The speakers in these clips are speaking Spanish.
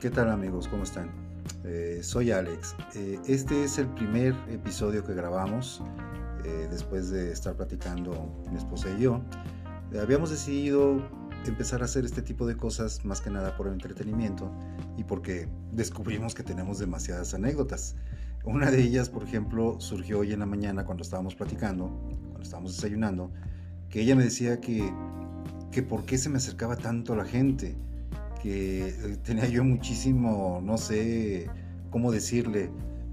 ¿Qué tal amigos? ¿Cómo están? Eh, soy Alex. Eh, este es el primer episodio que grabamos eh, después de estar platicando mi esposa y yo. habíamos decidido empezar a hacer este tipo de cosas más que nada por el entretenimiento y porque descubrimos que tenemos demasiadas anécdotas. Una de ellas, por ejemplo, surgió hoy en la mañana cuando estábamos platicando, cuando estábamos desayunando, que ella me decía que, que por qué se me acercaba tanto la gente que eh, tenía yo muchísimo, no sé cómo decirle,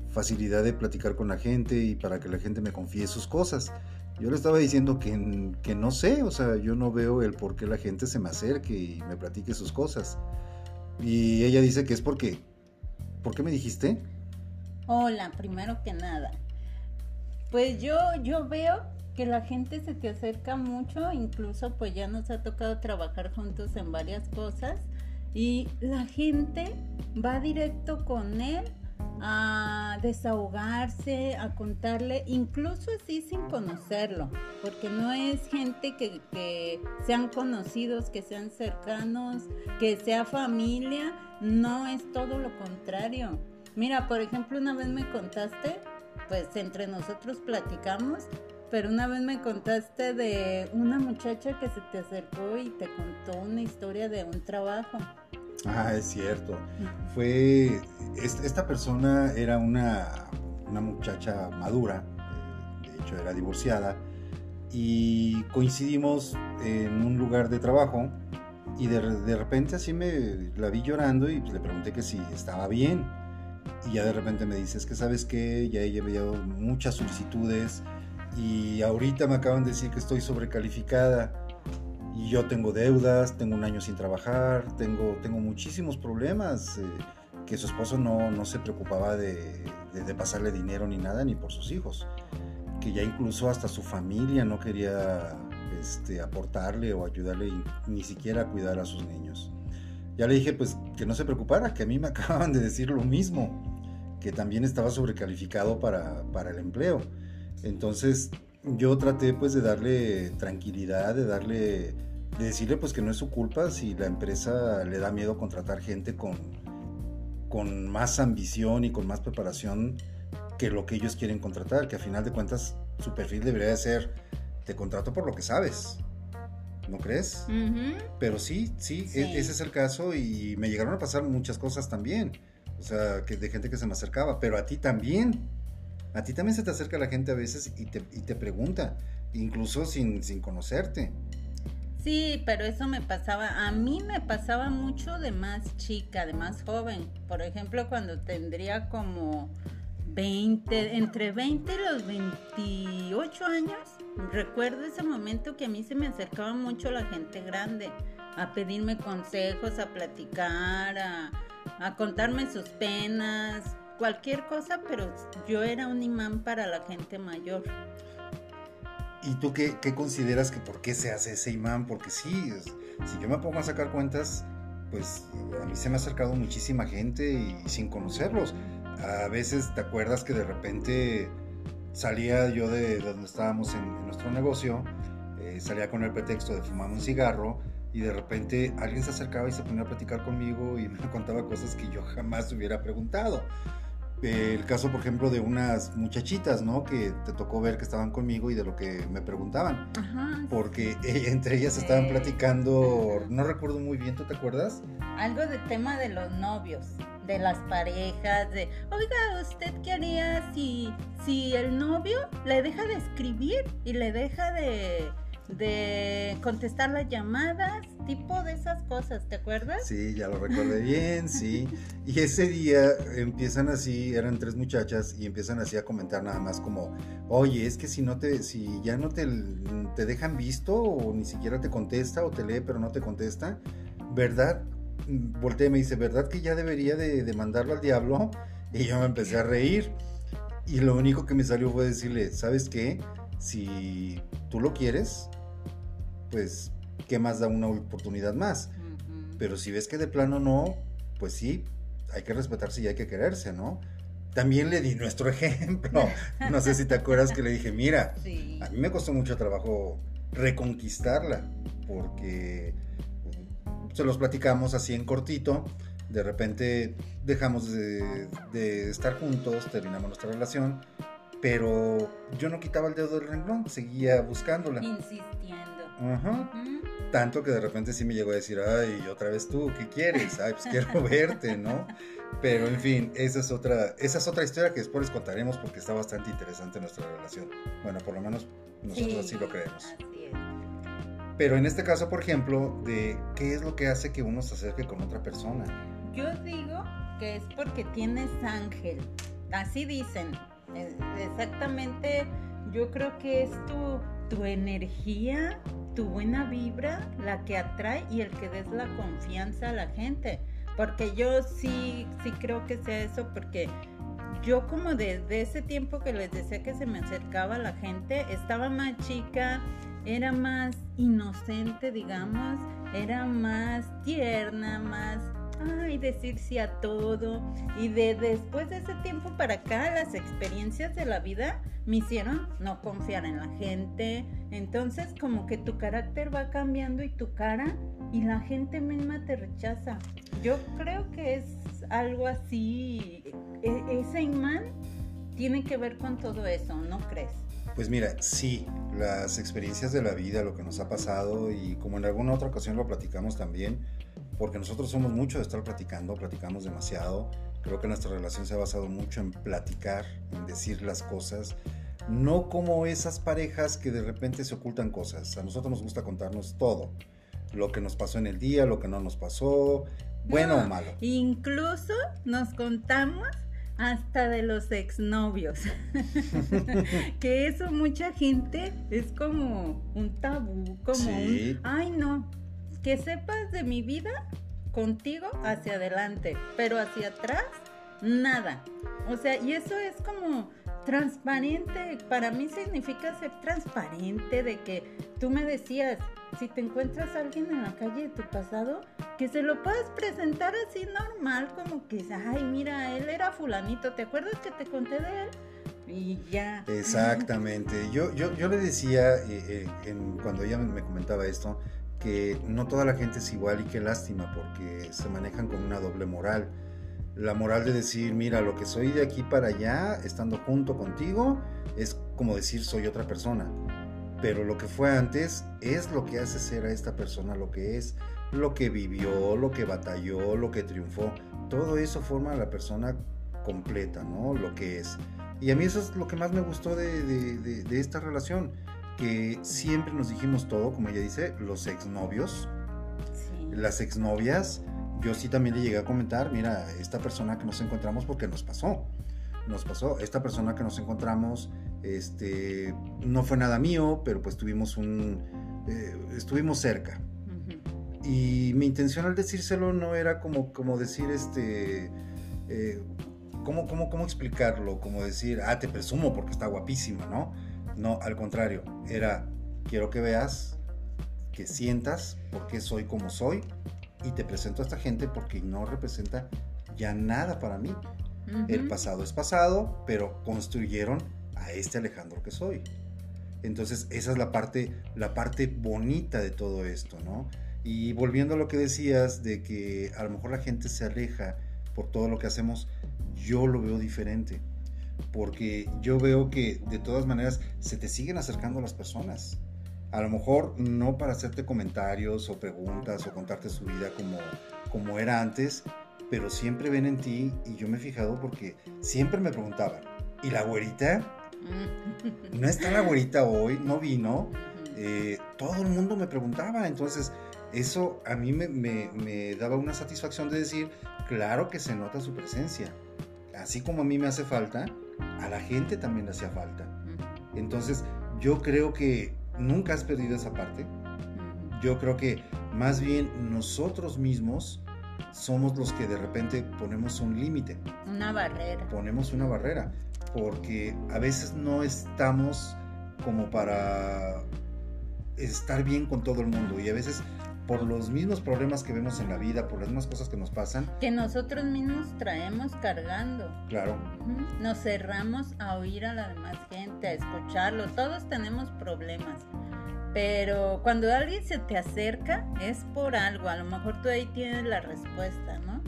facilidad de platicar con la gente y para que la gente me confíe sus cosas. Yo le estaba diciendo que, que no sé, o sea, yo no veo el por qué la gente se me acerque y me platique sus cosas. Y ella dice que es porque... ¿Por qué me dijiste? Hola, primero que nada. Pues yo, yo veo que la gente se te acerca mucho, incluso pues ya nos ha tocado trabajar juntos en varias cosas y la gente va directo con él a desahogarse, a contarle, incluso así sin conocerlo, porque no es gente que, sean conocidos, que sean cercanos, que sea familia, no es todo lo contrario. Mira, por ejemplo, una vez me contaste, pues entre nosotros platicamos, pero una vez me contaste de una muchacha que se te acercó y te contó una historia de un trabajo. Ah, es cierto. Fue. Esta persona era una, una muchacha madura, eh, de hecho era divorciada, y coincidimos en un lugar de trabajo. Y de, de repente así me la vi llorando y pues le pregunté que si estaba bien. Y ya de repente me dices que sabes que ya ella había muchas solicitudes y ahorita me acaban de decir que estoy sobrecalificada y yo tengo deudas, tengo un año sin trabajar, tengo, tengo muchísimos problemas, eh, que su esposo no, no se preocupaba de, de, pasarle dinero ni nada, ni por sus hijos, que ya incluso hasta su familia no quería este, aportarle o ayudarle ni siquiera a cuidar a sus niños. Ya le dije pues que no se preocupara, que a mí me acaban de decir lo mismo, que también estaba sobrecalificado para, para el empleo. Entonces yo traté pues de darle tranquilidad, de darle de decirle pues que no es su culpa si la empresa le da miedo contratar gente con, con más ambición y con más preparación que lo que ellos quieren contratar, que a final de cuentas su perfil debería de ser te contrato por lo que sabes. ¿No crees? Pero sí, sí, e, ese es el caso y me llegaron a pasar muchas cosas también. O sea, que de gente que se me acercaba, pero a ti también. A ti también se te acerca la gente a veces y te, y te pregunta, incluso sin, sin conocerte. Sí, pero eso me pasaba, a mí me pasaba mucho de más chica, de más joven. Por ejemplo, cuando tendría como 20, entre 20 y los 28 años, recuerdo ese momento que a mí se me acercaba mucho la gente grande a pedirme consejos, a platicar, a, a contarme sus penas, cualquier cosa, pero yo era un imán para la gente mayor. ¿Y tú qué, consideras que por qué se hace ese imán? Porque sí, si yo me pongo a sacar cuentas, pues a mí se me ha acercado muchísima gente y, sin conocerlos. A veces te acuerdas que de repente salía yo de donde estábamos en, nuestro negocio, eh, salía con el pretexto de fumar un cigarro y de repente alguien se acercaba y se ponía a platicar conmigo y me contaba cosas que yo jamás hubiera preguntado el caso, por ejemplo, de unas muchachitas, ¿no? Que te tocó ver que estaban conmigo y de lo que me preguntaban. Ajá. Porque entre ellas estaban platicando, no recuerdo muy bien, ¿tú te acuerdas? Algo de tema de los novios, de las parejas, de, oiga, ¿usted qué haría si, si el novio le deja de escribir y le deja de de contestar las llamadas, tipo de esas cosas, ¿te acuerdas? Sí, ya lo recordé bien, sí. Y ese día empiezan así, eran tres muchachas y empiezan así a comentar nada más como, oye, es que si no te, si ya no te, te dejan visto o ni siquiera te contesta o te lee pero no te contesta, ¿verdad? Voltea y me dice, ¿verdad que ya debería de, de mandarlo al diablo? Y yo me empecé a reír. Y lo único que me salió fue decirle, ¿sabes qué? Si tú lo quieres, pues, ¿qué más da una oportunidad más? Pero si ves que de plano no, pues sí, hay que respetarse y hay que quererse, ¿no? También le di nuestro ejemplo. No sé si te acuerdas que le dije, mira, a mí me costó mucho trabajo reconquistarla, porque se los platicamos así en cortito, De repente dejamos de, de estar juntos, terminamos nuestra relación, pero yo no quitaba el dedo del renglón, seguía buscándola. Insistiendo. Ajá. Tanto que de repente sí me llegó a decir, ay, otra vez tú, ¿qué quieres? Ay, pues quiero verte, ¿no? Pero en fin, esa es otra, esa es otra historia que después les contaremos porque está bastante interesante nuestra relación. Bueno, por lo menos nosotros así lo creemos. Así es. Pero en este caso, por ejemplo, de qué es lo que hace que uno se acerque con otra persona. Yo digo que es porque tienes ángel. Así dicen. Exactamente, yo creo que es tu, tu energía, tu buena vibra, la que atrae y el que des la confianza a la gente. Porque yo sí, sí creo que sea eso, porque yo como desde ese tiempo que les decía que se me acercaba la gente, estaba más chica, era más inocente, digamos, era más tierna, más, ay, decir sí a todo. Y de después de ese tiempo para acá, las experiencias de la vida me hicieron no confiar en la gente. Entonces como que tu carácter va cambiando y tu cara y la gente misma te rechaza. Yo creo que es algo así, e- ese imán tiene que ver con todo eso, ¿no crees? Pues mira, sí, las experiencias de la vida, lo que nos ha pasado y como en alguna otra ocasión lo platicamos también, porque nosotros somos mucho de estar platicando, platicamos demasiado. Creo que nuestra relación se ha basado mucho en platicar, en decir las cosas, no como esas parejas que de repente se ocultan cosas. A nosotros nos gusta contarnos todo, lo que nos pasó en el día, lo que no nos pasó, bueno No, o malo. Incluso nos contamos hasta de los exnovios. que eso mucha gente es como un tabú, como Sí. un, ay no, que sepas de mi vida contigo hacia adelante, pero hacia atrás nada. O sea, y eso es como transparente, para mí significa ser transparente de que tú me decías, si te encuentras alguien en la calle de tu pasado, que se lo puedas presentar así normal, como que, ay, mira, él era fulanito, ¿te acuerdas que te conté de él? Y ya. Exactamente. Yo, yo, yo le decía eh, eh, cuando ella me comentaba esto que no toda la gente es igual y qué lástima porque se manejan con una doble moral. La moral de decir, mira, lo que soy de aquí para allá, estando junto contigo, es como decir soy otra persona. Pero lo que fue antes es lo que hace ser a esta persona lo que es, lo que vivió, lo que batalló, lo que triunfó. Todo eso forma a la persona completa, ¿no? Lo que es. Y a mí eso es lo que más me gustó de, de- de- de esta relación, que siempre nos dijimos todo, como ella dice, los exnovios, Sí. las exnovias, yo sí también le llegué a comentar, mira, esta persona que nos encontramos porque nos pasó, nos pasó, esta persona que nos encontramos, este, no fue nada mío, pero pues tuvimos un, eh, estuvimos cerca. Y mi intención al decírselo no era como, como decir, este, eh, ¿cómo, cómo, ¿cómo explicarlo? Como decir, ah, te presumo porque está guapísima, ¿no? No, al contrario, era, quiero que veas, que sientas por qué soy como soy y te presento a esta gente porque no representa ya nada para mí. El pasado es pasado, pero construyeron a este Alejandro que soy. Entonces, esa es la parte, la parte bonita de todo esto, ¿no? Y volviendo a lo que decías de que a lo mejor la gente se aleja por todo lo que hacemos, yo lo veo diferente. Porque yo veo que de todas maneras se te siguen acercando las personas. A lo mejor no para hacerte comentarios o preguntas o contarte su vida como, como era antes, pero siempre ven en ti y yo me he fijado porque siempre me preguntaban, ¿y la güerita? Ujú. ¿No está la güerita hoy? ¿No vino? Eh, todo el mundo me preguntaba, entonces eso a mí me, me- me daba una satisfacción de decir, claro que se nota su presencia. Así como a mí me hace falta, a la gente también le hacía falta. Entonces yo creo que nunca has perdido esa parte. Yo creo que más bien nosotros mismos somos los que de repente ponemos un límite, Una barrera. ponemos una barrera, porque a veces no estamos como para estar bien con todo el mundo y a veces por los mismos problemas que vemos en la vida, por las mismas cosas que nos pasan, Que nosotros mismos traemos cargando. claro. Nos cerramos a oír a la demás gente, a escucharlo. Todos tenemos problemas. Pero cuando alguien se te acerca es por algo. A lo mejor tú ahí tienes la respuesta, ¿no?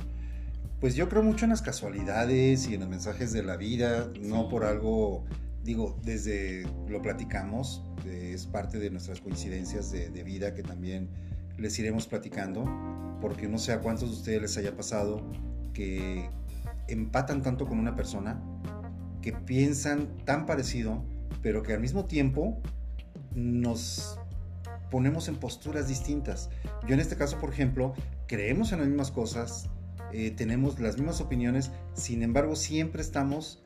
Pues yo creo mucho en las casualidades y en los mensajes de la vida, no por algo, digo, desde lo platicamos, es parte de nuestras coincidencias de, de, vida que también les iremos platicando, porque no sé a cuántos de ustedes les haya pasado que empatan tanto con una persona, que piensan tan parecido, pero que al mismo tiempo nos ponemos en posturas distintas. Yo en este caso, por ejemplo, creemos en las mismas cosas, eh, tenemos las mismas opiniones, sin embargo siempre estamos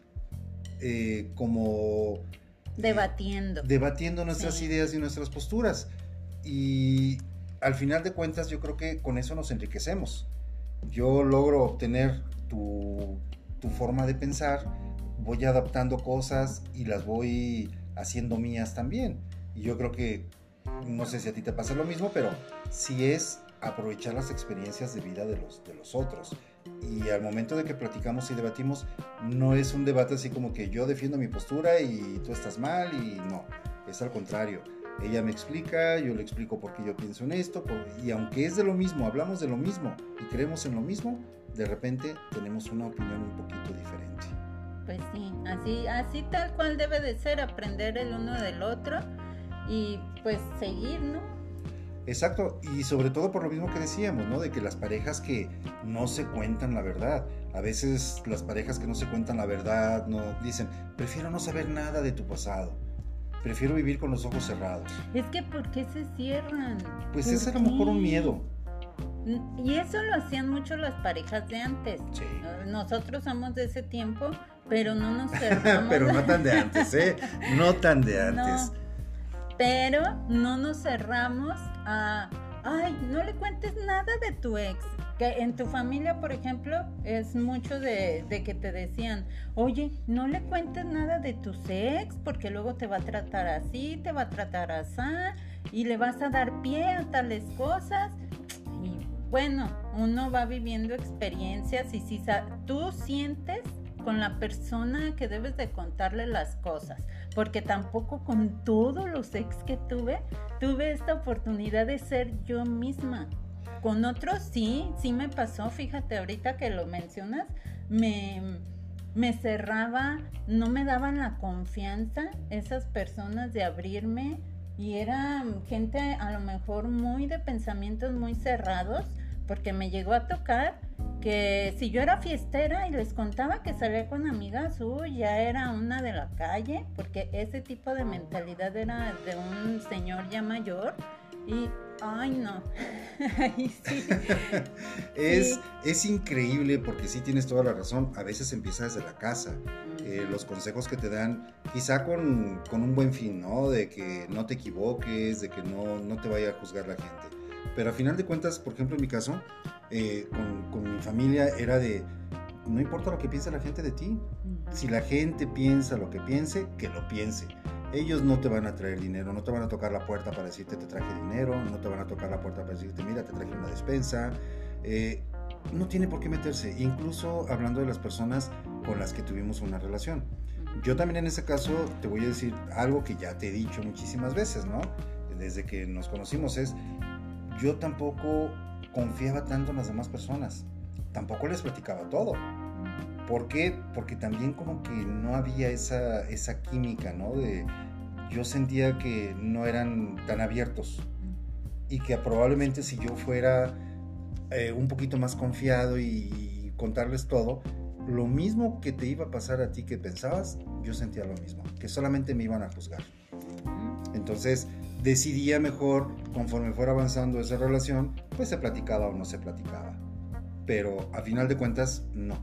eh, como... Eh, debatiendo. debatiendo nuestras ideas y nuestras posturas. Y al final de cuentas yo creo que con eso nos enriquecemos. Yo logro obtener tu, tu forma de pensar, voy adaptando cosas y las voy haciendo mías también. Y yo creo que, no sé si a ti te pasa lo mismo, pero si es aprovechar las experiencias de vida de los, de los otros. Y al momento de que platicamos y debatimos, no es un debate así como que yo defiendo mi postura y tú estás mal y no, es al contrario. Ella me explica, yo le explico por qué yo pienso en esto, y aunque es de lo mismo, hablamos de lo mismo y creemos en lo mismo, de repente tenemos una opinión un poquito diferente. Pues sí, así, así tal cual debe de ser, aprender el uno del otro y pues seguir, ¿no? Exacto, y sobre todo por lo mismo que decíamos, ¿no? De que las parejas que no se cuentan la verdad, a veces las parejas que no se cuentan la verdad, no dicen, prefiero no saber nada de tu pasado, prefiero vivir con los ojos cerrados. Es que ¿por qué se cierran? Pues es a lo mejor un miedo. Y eso lo hacían mucho las parejas de antes. Sí. Nosotros somos de ese tiempo, pero no nos cerramos. pero no tan de antes, ¿eh? No tan de antes pero no nos cerramos a, ay, no le cuentes nada de tu ex. Que en tu familia, por ejemplo, es mucho de, que te decían, oye, no le cuentes nada de tu ex porque luego te va a tratar así, te va a tratar así y le vas a dar pie a tales cosas. Y bueno, uno va viviendo experiencias y si tú sientes con la persona que debes de contarle las cosas, porque tampoco con todos los ex que tuve, tuve esta oportunidad de ser yo misma. Con otros sí, sí me pasó, fíjate ahorita que lo mencionas, me, me cerraba, no me daban la confianza esas personas de abrirme y era gente a lo mejor muy de pensamientos muy cerrados, porque me llegó a tocar que si yo era fiestera y les contaba que salía con amigas, uy, ya era una de la calle, porque ese tipo de mentalidad era de un señor ya mayor y, ay no, es, es increíble porque sí tienes toda la razón, a veces empieza desde la casa, eh, los consejos que te dan, quizá con, con, un buen fin, ¿no? De que no te equivoques, de que no, no te vaya a juzgar la gente. Pero a final de cuentas, por ejemplo, en mi caso, eh, con, mi familia era de, no importa lo que piense la gente de ti, si la gente piensa lo que piense, que lo piense. Ellos no te van a traer dinero, no te van a tocar la puerta para decirte te traje dinero, no te van a tocar la puerta para decirte mira, te traje una despensa. Eh, no tiene por qué meterse, incluso hablando de las personas con las que tuvimos una relación. Yo también en ese caso te voy a decir algo que ya te he dicho muchísimas veces, ¿no? Desde que nos conocimos es, yo tampoco confiaba tanto en las demás personas. Tampoco les platicaba todo. ¿Por qué? Porque también como que no había esa, esa química, ¿no? De, yo sentía que no eran tan abiertos y que probablemente si yo fuera eh, un poquito más confiado y contarles todo, lo mismo que te iba a pasar a ti que pensabas, yo sentía lo mismo, que solamente me iban a juzgar. Entonces, decidía mejor, conforme fuera avanzando esa relación, pues se platicaba o no se platicaba. Pero a final de cuentas, no.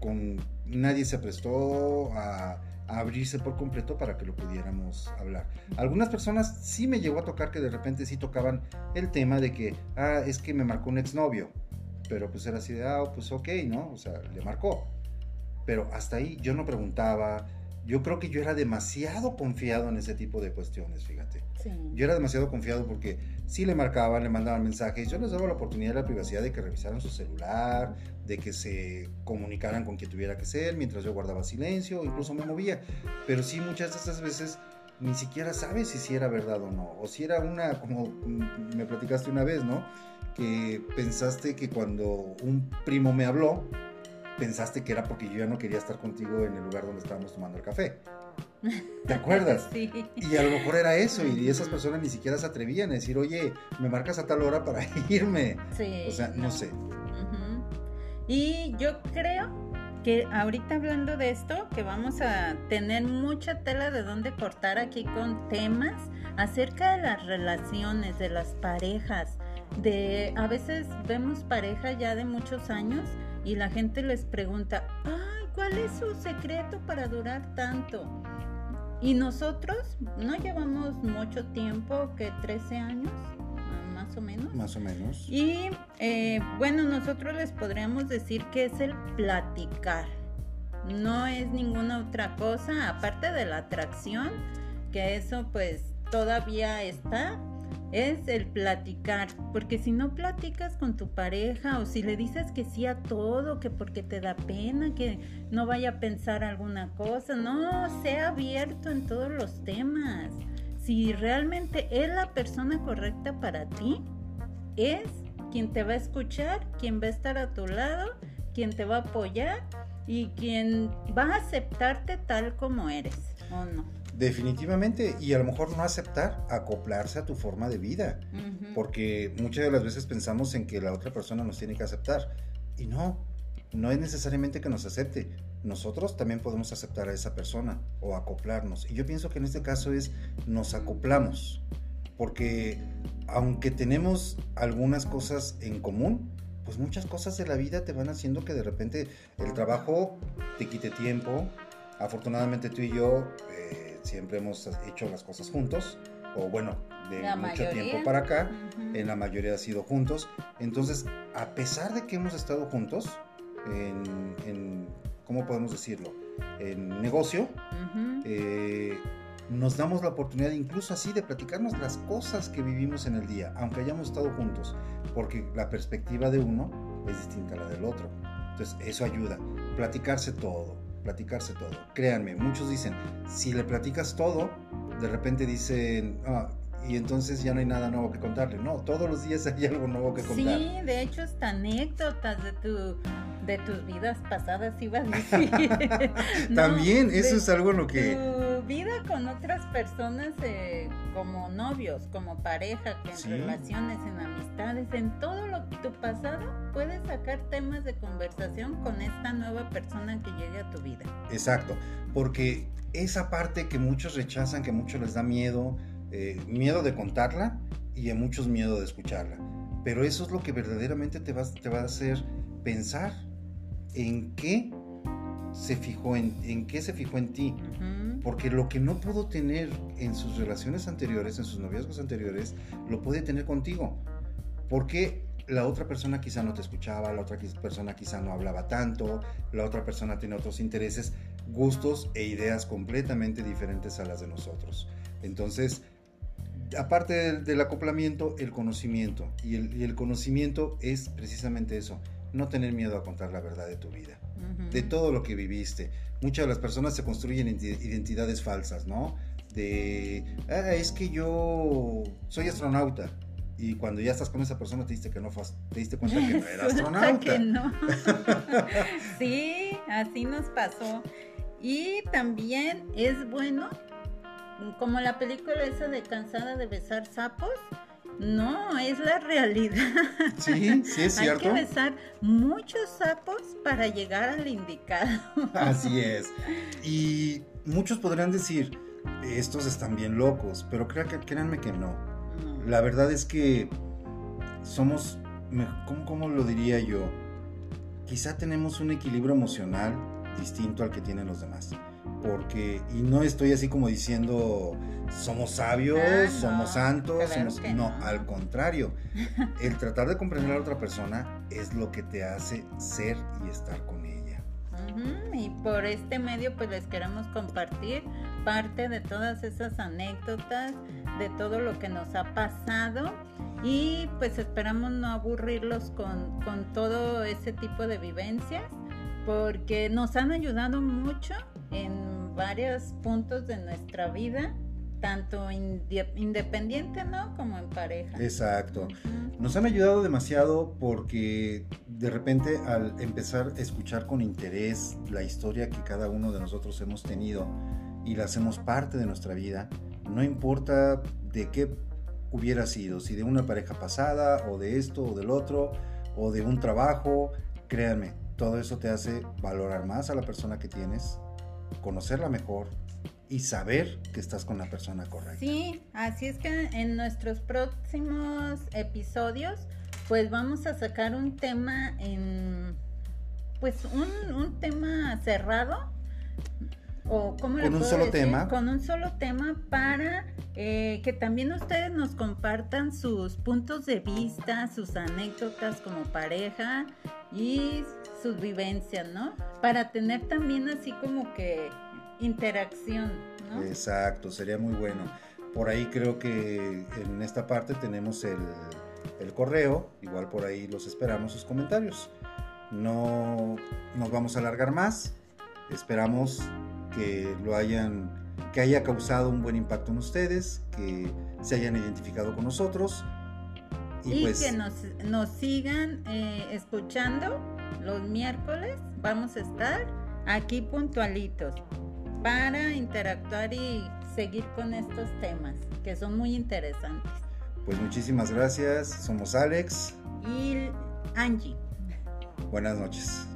Con, nadie se prestó a, abrirse por completo para que lo pudiéramos hablar. Algunas personas sí me llegó a tocar que de repente sí tocaban el tema de que, ah, es que me marcó un exnovio. Pero pues era así de, ah, pues ok, ¿no? O sea, le marcó. Pero hasta ahí yo no preguntaba, yo creo que yo era demasiado confiado en ese tipo de cuestiones, fíjate. Yo era demasiado confiado porque si le marcaban, le mandaban mensajes, yo les daba la oportunidad de la privacidad de que revisaran su celular, de que se comunicaran con quien tuviera que ser, mientras yo guardaba silencio, incluso me movía. Pero sí, muchas de esas veces ni siquiera sabes si era verdad o no, o si era una, como me platicaste una vez, ¿no? Que pensaste que cuando un primo me habló, pensaste que era porque yo ya no quería estar contigo en el lugar donde estábamos tomando el café. ¿Te acuerdas? Sí. Y a lo mejor era eso, y esas personas ni siquiera se atrevían a decir, oye, me marcas a tal hora para irme. Sí, O sea, no, sé. Ujú. Y yo creo que ahorita hablando de esto, que vamos a tener mucha tela de dónde cortar aquí con temas acerca de las relaciones, de las parejas, de a veces vemos pareja ya de muchos años y la gente les pregunta, ay, ¿cuál es su secreto para durar tanto? Y nosotros no llevamos mucho tiempo, que 13 años, más o menos. Más o menos. Y eh, bueno, nosotros les podríamos decir que es el platicar. No es ninguna otra cosa, aparte de la atracción, que eso pues todavía está, es el platicar. Porque si no platicas con tu pareja o si le dices que sí a todo, que porque te da pena, que no vaya a pensar alguna cosa, no, sea abierto en todos los temas. Si realmente es la persona correcta para ti, es quien te va a escuchar, quien va a estar a tu lado, quien te va a apoyar y quien va a aceptarte tal como eres, ¿o no? Definitivamente, y a lo mejor no aceptar, acoplarse a tu forma de vida, porque muchas de las veces pensamos en que la otra persona nos tiene que aceptar, y no, no es necesariamente que nos acepte, nosotros también podemos aceptar a esa persona o acoplarnos, y yo pienso que en este caso es nos acoplamos, porque aunque tenemos algunas cosas en común, pues muchas cosas de la vida te van haciendo que de repente el trabajo te quite tiempo. Afortunadamente tú y yo eh, siempre hemos hecho las cosas juntos, o bueno, de La mucho mayoría. tiempo para acá, en la mayoría ha sido juntos. Entonces, a pesar de que hemos estado juntos, en, en ¿cómo podemos decirlo? En negocio, eh, nos damos la oportunidad incluso así de platicarnos las cosas que vivimos en el día, aunque hayamos estado juntos, porque la perspectiva de uno es distinta a la del otro. Entonces eso ayuda, platicarse todo, platicarse todo. Créanme, muchos dicen, si le platicas todo, de repente dicen, "Ah, y entonces ya no hay nada nuevo que contarle. No, todos los días hay algo nuevo que contar. Sí, de hecho hasta anécdotas de tu de tus vidas pasadas iba a decir. No, También, eso es algo en lo que... Tu vida con otras personas eh, como novios, como pareja, que en Sí. relaciones, en amistades, en todo lo tu pasado, puedes sacar temas de conversación con esta nueva persona que llegue a tu vida. Exacto, porque esa parte que muchos rechazan, que muchos les da miedo, eh, miedo de contarla y a muchos miedo de escucharla. Pero eso es lo que verdaderamente te va, te va a hacer pensar en qué se fijó en, en qué se fijó en ti. Porque lo que no pudo tener en sus relaciones anteriores, en sus noviazgos anteriores, lo puede tener contigo. Porque la otra persona quizá no te escuchaba, la otra persona quizá no hablaba tanto, la otra persona tiene otros intereses, gustos e ideas completamente diferentes a las de nosotros. Entonces, aparte del, del acoplamiento, el conocimiento. Y el, y el conocimiento es precisamente eso, no tener miedo a contar la verdad de tu vida de todo lo que viviste. Muchas de las personas se construyen identi- identidades falsas, ¿no? De, "Ah, es que yo soy astronauta. Y cuando ya estás con esa persona te diste, que no te diste cuenta que no era astronauta. que no. sí, así nos pasó. Y también es bueno, como la película esa de Cansada de besar sapos, no, es la realidad. Sí, sí es Hay cierto. que besar muchos sapos para llegar al indicado. Así es. Y muchos podrán decir, estos están bien locos, pero créanme que no. La verdad es que somos, ¿cómo, cómo lo diría yo? Quizá tenemos un equilibrio emocional distinto al que tienen los demás. Porque, y no estoy así como diciendo, somos sabios, Ah, no, somos santos, somos... no, no. al contrario. El tratar de comprender a la otra persona es lo que te hace ser y estar con ella. Y por este medio pues les queremos compartir parte de todas esas anécdotas, de todo lo que nos ha pasado y pues esperamos no aburrirlos con, con todo ese tipo de vivencias porque nos han ayudado mucho en varios puntos de nuestra vida tanto independiente, ¿no? Como en pareja. Exacto. Nos han ayudado demasiado porque de repente al empezar a escuchar con interés la historia que cada uno de nosotros hemos tenido y la hacemos parte de nuestra vida, no importa de qué hubiera sido, si de una pareja pasada o de esto o del otro o de un trabajo, créanme, todo eso te hace valorar más a la persona que tienes, conocerla mejor y saber que estás con la persona correcta. Sí, así es que en nuestros próximos episodios pues vamos a sacar un tema en pues un, un tema cerrado o ¿cómo con un solo tema con un solo tema para eh, que también ustedes nos compartan sus puntos de vista sus anécdotas como pareja y sus vivencias no para tener también así como que interacción ¿no? exacto sería muy bueno. Por ahí creo que en esta parte tenemos el, el correo igual por ahí los esperamos sus comentarios. No nos vamos a alargar más. Esperamos que lo hayan, que haya causado un buen impacto en ustedes, que se hayan identificado con nosotros. Y, pues, que nos, nos sigan eh, escuchando los miércoles. Vamos a estar aquí puntualitos para interactuar y seguir con estos temas que son muy interesantes. Pues muchísimas gracias. Somos Alex y Angie. Buenas noches.